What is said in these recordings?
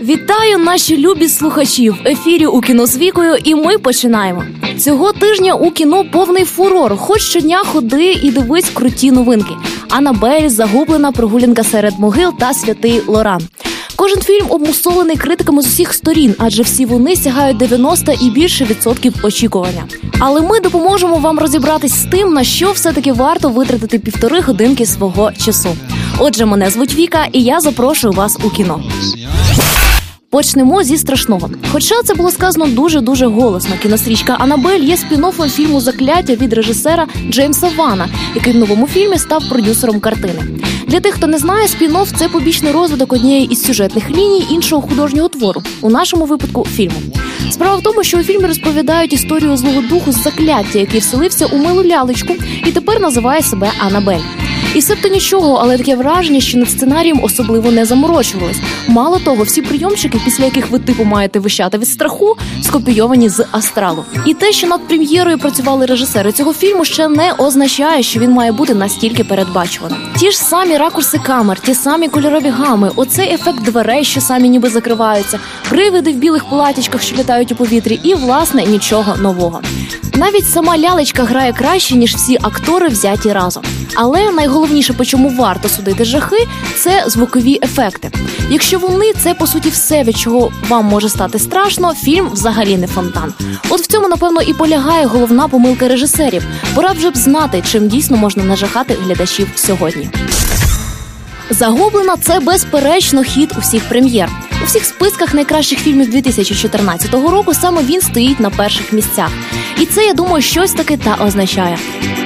Вітаю наші любі слухачі в ефірі у кіно з вікою, і ми починаємо. Цього тижня у кіно повний фурор. Хоч щодня ходи і дивись круті новинки. Анабель, загублена прогулянка серед могил та святий Лоран. Кожен фільм обмусолений критиками з усіх сторін, адже всі вони сягають 90 і більше відсотків очікування. Але ми допоможемо вам розібратись з тим, на що все таки варто витратити півтори годинки свого часу. Отже, мене звуть Віка, і я запрошую вас у кіно. Почнемо зі страшного. Хоча це було сказано дуже дуже голосно. Кінострічка Анабель є спін-оффом фільму Закляття від режисера Джеймса Вана, який в новому фільмі став продюсером картини. Для тих, хто не знає, спін-офф – це побічний розвиток однієї із сюжетних ліній іншого художнього твору, у нашому випадку фільму. Справа в тому, що у фільмі розповідають історію злого духу з закляття, який вселився у милу лялечку і тепер називає себе Анабель. І все то нічого, але таке враження, що над сценарієм особливо не заморочувались. Мало того, всі прийомчики, після яких ви типу маєте вищати від страху, скопійовані з астралу. І те, що над прем'єрою працювали режисери цього фільму, ще не означає, що він має бути настільки передбачуваним. Ті ж самі ракурси камер, ті самі кольорові гами, оцей ефект дверей, що самі ніби закриваються, привиди в білих платічках, що літають у повітрі, і власне нічого нового. Навіть сама лялечка грає краще ніж всі актори взяті разом. Але найголовніше, по чому варто судити жахи, це звукові ефекти. Якщо вони це по суті все, від чого вам може стати страшно, фільм взагалі не фонтан. От в цьому напевно і полягає головна помилка режисерів. Пора вже б знати, чим дійсно можна нажахати глядачів сьогодні. Загублена це безперечно хід усіх прем'єр. У всіх списках найкращих фільмів 2014 року саме він стоїть на перших місцях. І це я думаю, щось таки та означає.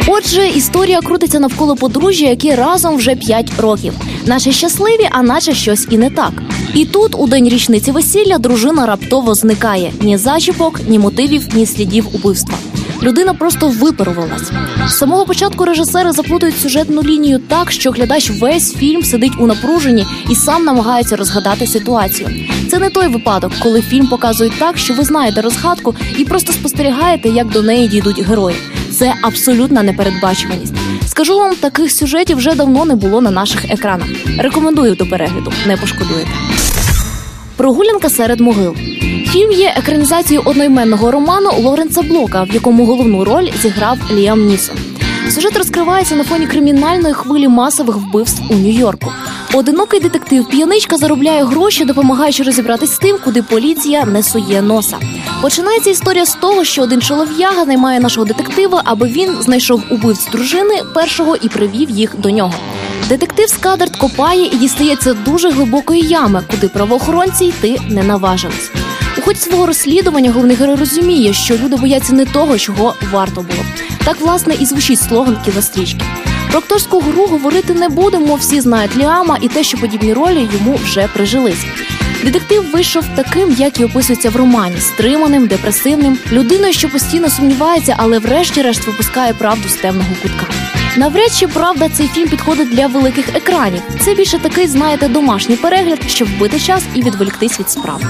Отже, історія крутиться навколо подружжя, які разом вже 5 років. Наче щасливі, а наче щось і не так. І тут, у день річниці весілля, дружина раптово зникає ні зачіпок, ні мотивів, ні слідів убивства. Людина просто випарувалась. З самого початку режисери заплутують сюжетну лінію так, що глядач весь фільм сидить у напруженні і сам намагається розгадати ситуацію. Це не той випадок, коли фільм показують так, що ви знаєте розгадку і просто спостерігаєте, як до неї дійдуть герої. Це абсолютна непередбачуваність. Скажу вам, таких сюжетів вже давно не було на наших екранах. Рекомендую до перегляду, не пошкодуєте. Прогулянка серед могил. Фільм є екранізацією одноіменного роману Лоренца Блока, в якому головну роль зіграв Ліам Нісон. Сюжет розкривається на фоні кримінальної хвилі масових вбивств у Нью-Йорку. Одинокий детектив п'яничка заробляє гроші, допомагаючи розібратись з тим, куди поліція не сує носа. Починається історія з того, що один чолов'яга наймає нашого детектива, аби він знайшов убивць дружини першого і привів їх до нього. Детектив Скадерт копає і дістається дуже глибокої ями, куди правоохоронці йти не наважились. У ході свого розслідування головний герой розуміє, що люди бояться не того, чого варто було. Так власне і звучить слоган кінострічки. Про акторську гру говорити не будемо. Всі знають Ліама і те, що подібні ролі йому вже прижились. Детектив вийшов таким, як і описується в романі: стриманим, депресивним, людиною, що постійно сумнівається, але врешті-решт випускає правду з темного кутка. Навряд чи правда цей фільм підходить для великих екранів. Це більше такий, знаєте, домашній перегляд, щоб вбити час і відволіктись від справ.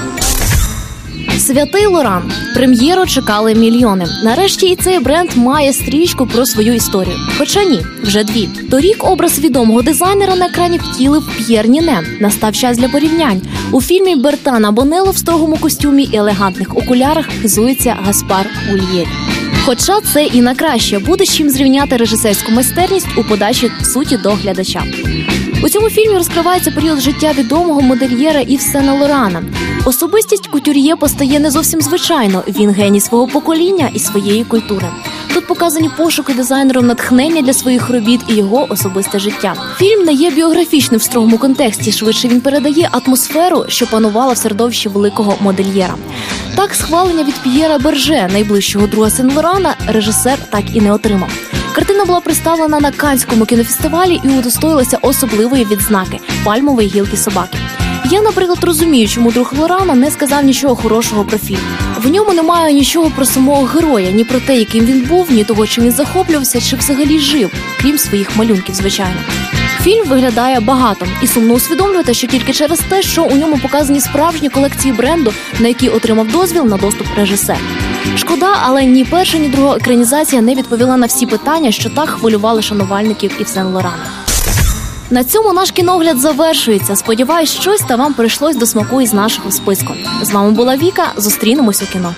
Святий Лоран прем'єру чекали мільйони. Нарешті і цей бренд має стрічку про свою історію. Хоча ні, вже дві. Торік образ відомого дизайнера на екрані втілив П'єр Ніне. Настав час для порівнянь. У фільмі Бертрана Бонелло в строгому костюмі і елегантних окулярах хизується Гаспар Ульєль. Хоча це і на краще буде з чим зрівняти режисерську майстерність у подачі суті до глядача. У цьому фільмі розкривається період життя відомого модельєра Іва Сен-Лорана. Особистість кутюр'є постає не зовсім звичайно. Він геній свого покоління і своєї культури. Тут показані пошуки дизайнером натхнення для своїх робіт і його особисте життя. Фільм не є біографічним в строгому контексті. Швидше він передає атмосферу, що панувала в середовищі великого модельєра. Так, схвалення від П'єра Берже, найближчого друга Сен Лорана, режисер так і не отримав. Картина була представлена на Канському кінофестивалі і удостоїлася особливої відзнаки пальмової гілки собаки. Я, наприклад, розумію, чому друг Лорана не сказав нічого хорошого про фільм. В ньому немає нічого про самого героя, ні про те, яким він був, ні того, чим він захоплювався, чи взагалі жив, крім своїх малюнків, звичайно. Фільм виглядає багато і сумно усвідомлювати, що тільки через те, що у ньому показані справжні колекції бренду, на які отримав дозвіл на доступ режисер. Шкода, але ні перша, ні друга екранізація не відповіла на всі питання, що так хвилювали шанувальників Івсен Лорана. На цьому наш кіногляд завершується. Сподіваюсь, щось та вам прийшлось до смаку із нашого списку. З вами була Віка. Зустрінемось у кіно.